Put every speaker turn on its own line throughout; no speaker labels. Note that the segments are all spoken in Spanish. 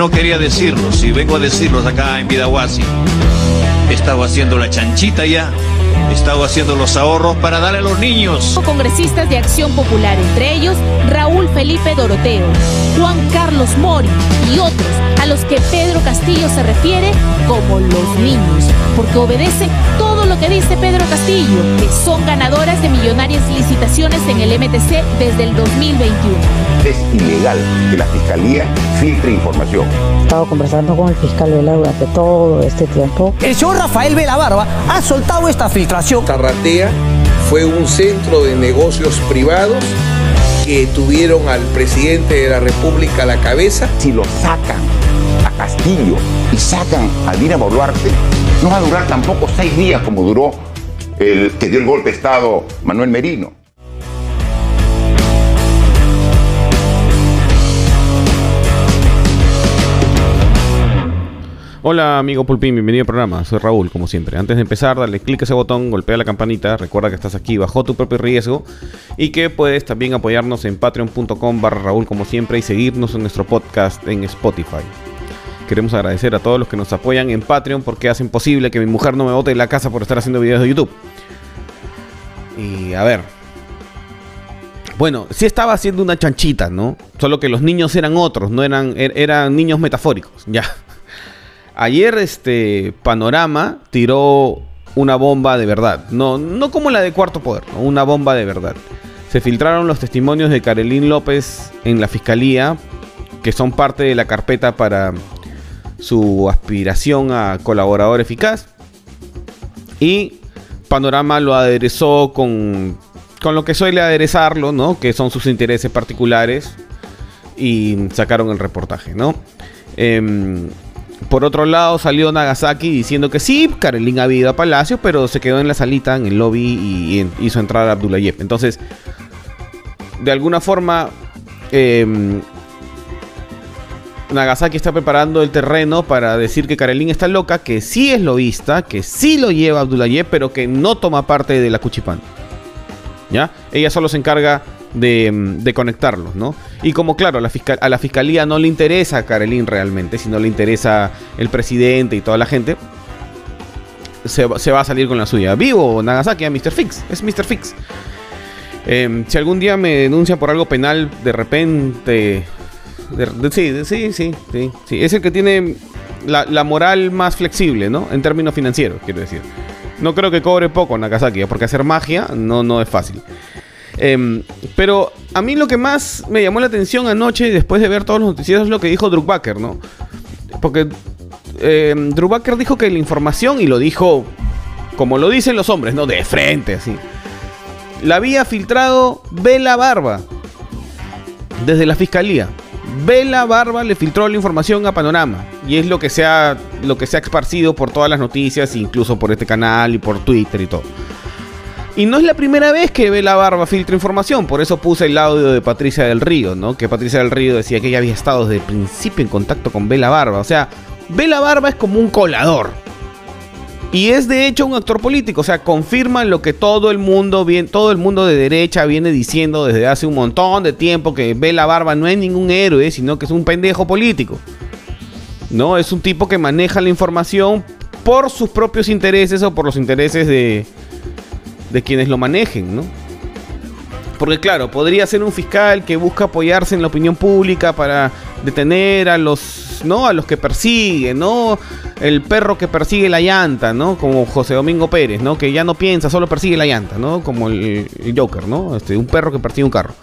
No quería decirlos y vengo a decirlos acá en Vidahuasi. He estado haciendo la chanchita ya. He estado haciendo los ahorros para darle a los niños.
Congresistas de Acción Popular, entre ellos Raúl Felipe Doroteo, Juan Carlos Mori y otros a los que Pedro Castillo se refiere como los niños, porque obedece todo lo que dice Pedro Castillo, que son ganadoras de millonarias licitaciones en el MTC desde el 2021.
Es ilegal que la Fiscalía filtre información.
He estado conversando con el fiscal Vela durante todo este tiempo.
El señor Rafael Vela Barba ha soltado esta filtración.
Tarratea fue un centro de negocios privados que tuvieron al presidente de la República a la cabeza.
Si lo sacan a Castillo y sacan a Dina Boluarte, no va a durar tampoco seis días como duró el que dio el golpe de Estado Manuel Merino.
Hola amigo Pulpín, bienvenido al programa. Soy Raúl, como siempre. Antes de empezar, dale clic a ese botón, golpea la campanita, recuerda que estás aquí bajo tu propio riesgo y que puedes también apoyarnos en patreon.com barra Raúl como siempre y seguirnos en nuestro podcast en Spotify. Queremos agradecer a todos los que nos apoyan en Patreon porque hacen posible que mi mujer no me bote de la casa por estar haciendo videos de YouTube. Y a ver. Bueno, sí estaba haciendo una chanchita, ¿no? Solo que los niños eran otros, no eran, er- eran niños metafóricos, ya. Ayer este Panorama tiró una bomba de verdad. No, no como la de Cuarto Poder, una bomba de verdad. Se filtraron los testimonios de Carolín López en la fiscalía, que son parte de la carpeta para su aspiración a colaborador eficaz. Y Panorama lo aderezó con, con lo que suele aderezarlo, ¿no? Que son sus intereses particulares. Y sacaron el reportaje, ¿no? Em, por otro lado, salió Nagasaki diciendo que sí, Karelin había ido a Palacio, pero se quedó en la salita, en el lobby y, hizo entrar a Abdulayev. Entonces, de alguna forma, em, Nagasaki está preparando el terreno para decir que Karelin está loca, que sí es lobista, que sí lo lleva Abdulayev, pero que no toma parte de la Cuchipán. ¿Ya? Ella solo se encarga de, mm, conectarlos, ¿no? Y como claro, a la, fiscalía no le interesa a Karelin realmente, sino le interesa el presidente y toda la gente, se, va- a salir con la suya. Vivo Nagasaki a Mr. Fix, es Mr. Fix. Em, si algún día me denuncia por algo penal, de repente... sí, sí, sí, sí. Es el que tiene la, moral más flexible, ¿no? En términos financieros, quiero decir. No creo que cobre poco Nagasaki, ¿eh? porque hacer magia no, no es fácil. Em, pero a mí lo que más me llamó la atención anoche, después de ver todos los noticieros, es lo que dijo Druckbacher, ¿no? Porque Druckbacher dijo que la información, y lo dijo como lo dicen los hombres, ¿no? De frente, así. La había filtrado Vela Barba desde la fiscalía. Vela Barba le filtró la información a Panorama. Y es lo que se ha, lo que se ha esparcido por todas las noticias, incluso por este canal y por Twitter y todo. Y no es la primera vez que Vela Barba filtra información, por eso puse el audio de Patricia del Río, ¿no? Que Patricia del Río decía que ella había estado desde el principio en contacto con Vela Barba. O sea, Vela Barba es como un colador. Y es de hecho un actor político, o sea, confirma lo que todo el mundo, bien, todo el mundo de derecha viene diciendo desde hace un montón de tiempo que Vela Barba no es ningún héroe, sino que es un pendejo político. No, es un tipo que maneja la información por sus propios intereses o por los intereses de, de quienes lo manejen, ¿no? Porque claro, podría ser un fiscal que busca apoyarse en la opinión pública para detener a los, ¿no? A los que persigue, ¿no? El perro que persigue la llanta, ¿no? Como José Domingo Pérez, ¿no? Que ya no piensa, solo persigue la llanta, ¿no? Como el, el Joker, ¿no? Este, un perro que persigue un carro.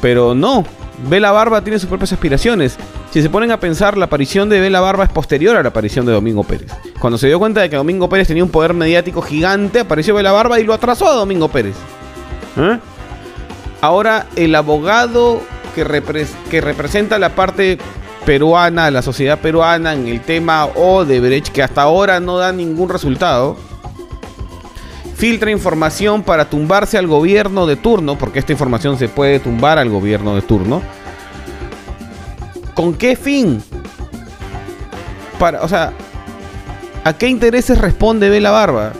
Pero no, Vela Barba tiene sus propias aspiraciones. Si se ponen a pensar, la aparición de Vela Barba es posterior a la aparición de Domingo Pérez. Cuando se dio cuenta de que Domingo Pérez tenía un poder mediático gigante, apareció Vela Barba y lo atrasó a Domingo Pérez. ¿Eh? Ahora, el abogado que, repres- que representa la parte peruana, la sociedad peruana en el tema Odebrecht, que hasta ahora no da ningún resultado, filtra información para tumbarse al gobierno de turno, porque esta información se puede tumbar al gobierno de turno. ¿Con qué fin? Para, o sea, ¿a qué intereses responde Vela Barba?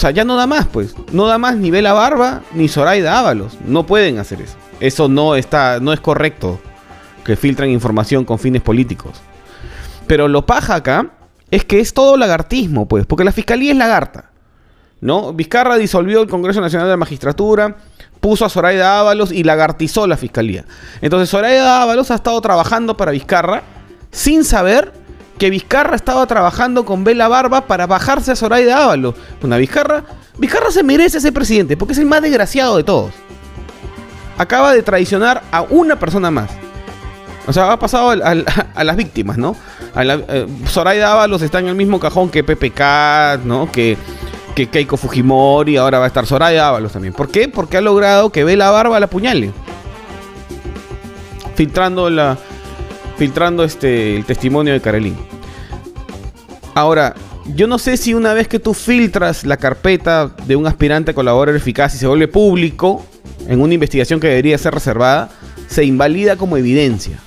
Sea, ya no da más, pues. No da más ni Vela Barba ni Zoraida Ábalos. No pueden hacer eso. Eso no está, no es correcto. que filtran información con fines políticos. Pero lo paja acá es que es todo lagartismo, pues, porque la fiscalía es lagarta. ¿No? Vizcarra disolvió el Congreso Nacional de la Magistratura, puso a Zoraida Ábalos y lagartizó la fiscalía. Entonces Zoraida Ábalos ha estado trabajando para Vizcarra sin saber que Vizcarra estaba trabajando con Vela Barba para bajarse a Zoraida Ábalos. Una Vizcarra, Vizcarra se merece ser presidente porque es el más desgraciado de todos. Acaba de traicionar a una persona más. O sea, ha pasado a las víctimas, ¿no? Eh, Zoraida Ábalos está en el mismo cajón que PPK, ¿no? Que, que Keiko Fujimori, ahora va a estar Zoraida Ábalos también. ¿Por qué? Porque ha logrado que Vela Barba la apuñale. Filtrando la. Filtrando este. el testimonio de Karelin. Ahora, yo no sé si una vez que tú filtras la carpeta de un aspirante a colaborador eficaz y se vuelve público en una investigación que debería ser reservada, se invalida como evidencia.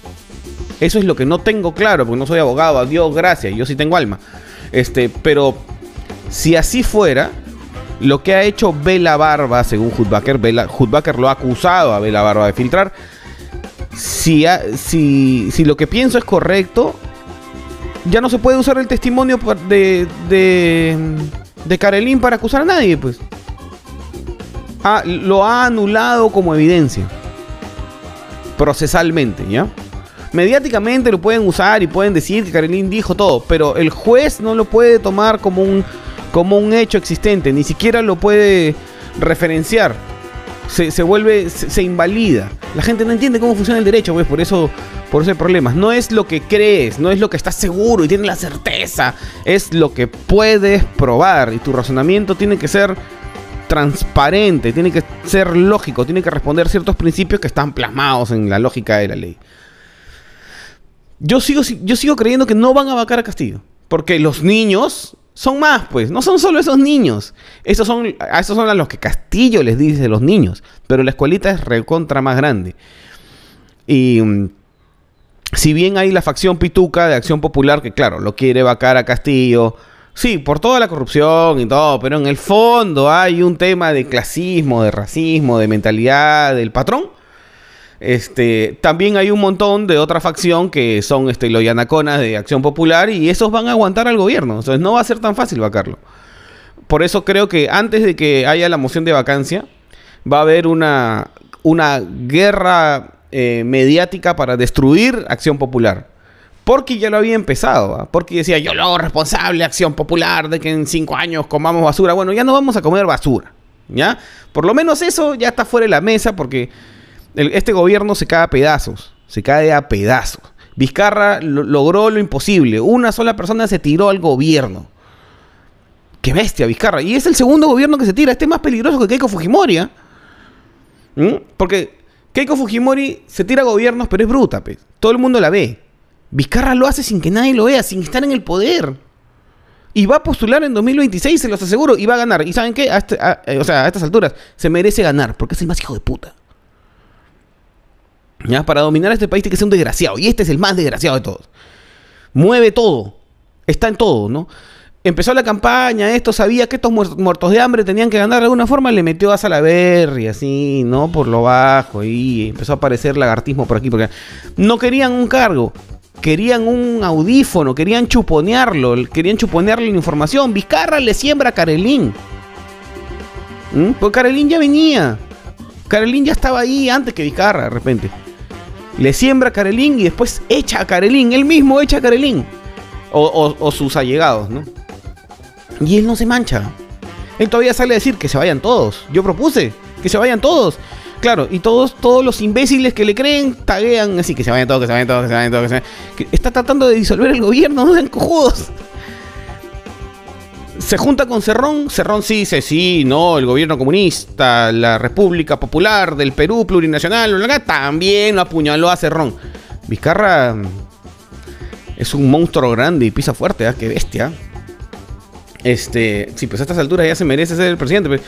Eso es lo que no tengo claro, porque no soy abogado, a Dios gracias, yo sí tengo alma. Este, pero si así fuera, lo que ha hecho Bela Barba, según Hudbacker, Bela, lo ha acusado a Bela Barba de filtrar. Si, si, si lo que pienso es correcto, ya no se puede usar el testimonio de, de, de Karelin para acusar a nadie, pues. Ah, lo ha anulado como evidencia. Procesalmente, ¿ya? Mediáticamente lo pueden usar y pueden decir que Karelin dijo todo, pero el juez no lo puede tomar como un, como un hecho existente, ni siquiera lo puede referenciar. Se, se vuelve, se, invalida. La gente no entiende cómo funciona el derecho, pues por eso, por eso hay problemas. No es lo que crees, no es lo que estás seguro y tienes la certeza, es lo que puedes probar y tu razonamiento tiene que ser transparente, tiene que ser lógico, tiene que responder ciertos principios que están plasmados en la lógica de la ley. Yo sigo, yo sigo creyendo que no van a vacar a Castillo. Porque los niños son más, pues. No son solo esos niños. Esos son, a esos son a los que Castillo les dice los niños. Pero la escuelita es recontra más grande. Y mm, si bien hay la facción pituca de Acción Popular que, claro, lo quiere vacar a Castillo. Sí, por toda la corrupción y todo, pero en el fondo hay un tema de clasismo, de racismo, de mentalidad del patrón. Este, también hay un montón de otra facción que son este, los yanaconas de Acción Popular y esos van a aguantar al gobierno. Entonces no va a ser tan fácil vacarlo. Por eso creo que antes de que haya la moción de vacancia, va a haber una, una guerra eh, mediática para destruir Acción Popular. Porque ya lo había empezado, porque decía yo lo responsable, Acción Popular, de que en cinco años comamos basura. Bueno, ya no vamos a comer basura, ¿ya? Por lo menos eso ya está fuera de la mesa porque este gobierno se cae a pedazos, se cae a pedazos. Vizcarra lo- logró lo imposible, una sola persona se tiró al gobierno. Qué bestia, Vizcarra. Y es el segundo gobierno que se tira, este es más peligroso que Keiko Fujimori, ¿ah? ¿Mm? Porque Keiko Fujimori se tira gobiernos, pero es bruta. Todo el mundo la ve. Vizcarra lo hace sin que nadie lo vea, sin estar en el poder. Y va a postular en 2026, se los aseguro, y va a ganar. ¿Y saben qué? Este- eh, o sea, a estas alturas, se merece ganar, porque es el más hijo de puta. ¿Ya? Para dominar este país tiene que ser un desgraciado. Y este es el más desgraciado de todos. Mueve todo. Está en todo, ¿no? Empezó la campaña, esto sabía que estos muer- muertos de hambre tenían que ganar de alguna forma, le metió a Salaverry, así, ¿no? Por lo bajo, y empezó a aparecer lagartismo por aquí, porque no querían un cargo, querían un audífono, querían chuponearlo, querían chuponearle la información. Vizcarra le siembra a Carelín. ¿Mm? Pues Carelín ya venía. Carelín ya estaba ahí antes que Vizcarra, de repente. Le siembra a Carelín y después echa a Carelín. Él mismo echa a Carelín. O, o- o sus allegados, ¿no? Y él no se mancha. Él todavía sale a decir que se vayan todos. Yo propuse que se vayan todos. Claro, y todos, todos los imbéciles que le creen taguean así, que se vayan todos, que se vayan todos, que se vayan todos, que se vayan. está tratando de disolver el gobierno, no sean cojudos. Se junta con Cerrón, Cerrón sí dice, sí, no, el gobierno comunista, la República Popular del Perú plurinacional, también lo apuñaló a Cerrón. Vizcarra es un monstruo grande y pisa fuerte, ¿ah? qué bestia. Este, sí, pues a estas alturas ya se merece ser el presidente. pues.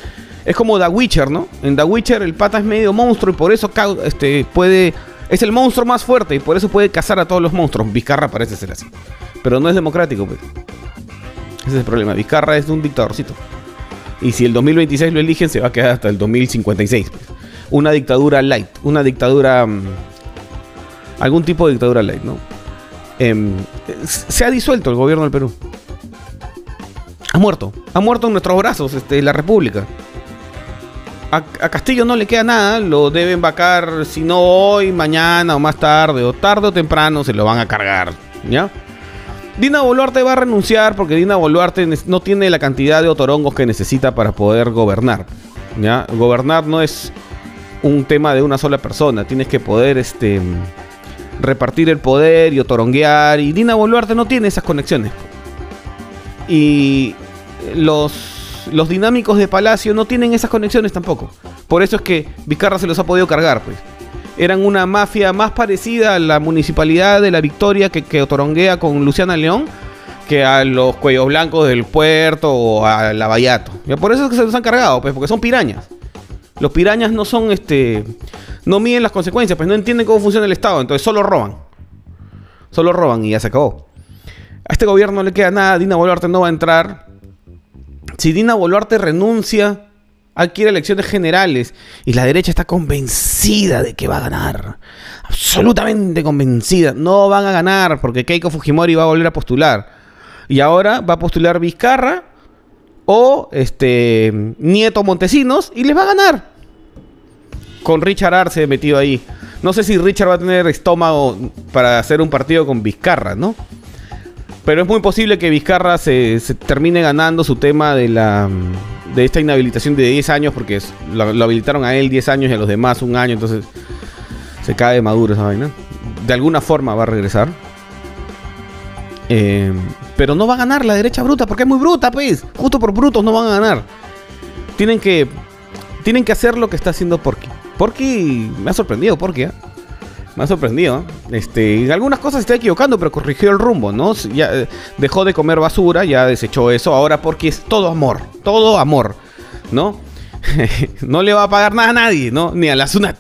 Es como The Witcher, ¿no? En The Witcher el pata es medio monstruo y por eso este, puede. Es el monstruo más fuerte y por eso puede cazar a todos los monstruos. Vizcarra parece ser así. Pero no es democrático, pues. Ese es el problema. Vizcarra es un dictadorcito. Y si el 2026 lo eligen, se va a quedar hasta el 2056. pues. Una dictadura light. Una dictadura. mm, algún tipo de dictadura light, ¿no? Em, se ha disuelto el gobierno del Perú. Ha muerto. Ha muerto en nuestros brazos este, la República. A, a Castillo no le queda nada, lo deben vacar, si no hoy, mañana o más tarde, o tarde o temprano se lo van a cargar, ¿ya? Dina Boluarte va a renunciar porque Dina Boluarte no tiene la cantidad de otorongos que necesita para poder gobernar, ¿ya? Gobernar no es un tema de una sola persona, tienes que poder, este, repartir el poder y otoronguear, y Dina Boluarte no tiene esas conexiones. Y los, los dinámicos de Palacio no tienen esas conexiones tampoco. Por eso es que Vizcarra se los ha podido cargar, pues. Eran una mafia más parecida a la municipalidad de La Victoria que, que otoronguea con Luciana León que a los cuellos blancos del puerto o a Lavallato. Por eso es que se los han cargado, pues, porque son pirañas. Los pirañas no son, este, no miden las consecuencias, pues no entienden cómo funciona el Estado, entonces solo roban. Solo roban y ya se acabó. A este gobierno no le queda nada, Dina Boluarte no va a entrar. Si Dina Boluarte renuncia, adquiere elecciones generales y la derecha está convencida de que va a ganar. Absolutamente convencida. No van a ganar porque Keiko Fujimori va a volver a postular. Y ahora va a postular Vizcarra o este Nieto Montesinos y les va a ganar. Con Richard Arce metido ahí. No sé si Richard va a tener estómago para hacer un partido con Vizcarra, ¿no? Pero es muy posible que Vizcarra se, se termine ganando su tema de la de esta inhabilitación de 10 años, porque lo habilitaron a él 10 años y a los demás un año, entonces se cae de maduro esa vaina. De alguna forma va a regresar. Eh, pero no va a ganar la derecha bruta, porque es muy bruta, pues. Justo por brutos no van a ganar. Tienen que, tienen que hacer lo que está haciendo Porky. Porky me ha sorprendido, Porky, ¿eh? Me ha sorprendido. ¿eh? Este, en algunas cosas se está equivocando, pero corrigió el rumbo, ¿no? Ya eh, dejó de comer basura, ya desechó eso. Ahora porque es todo amor, todo amor, ¿no? no le va a pagar nada a nadie, ¿no? Ni a la SUNAT.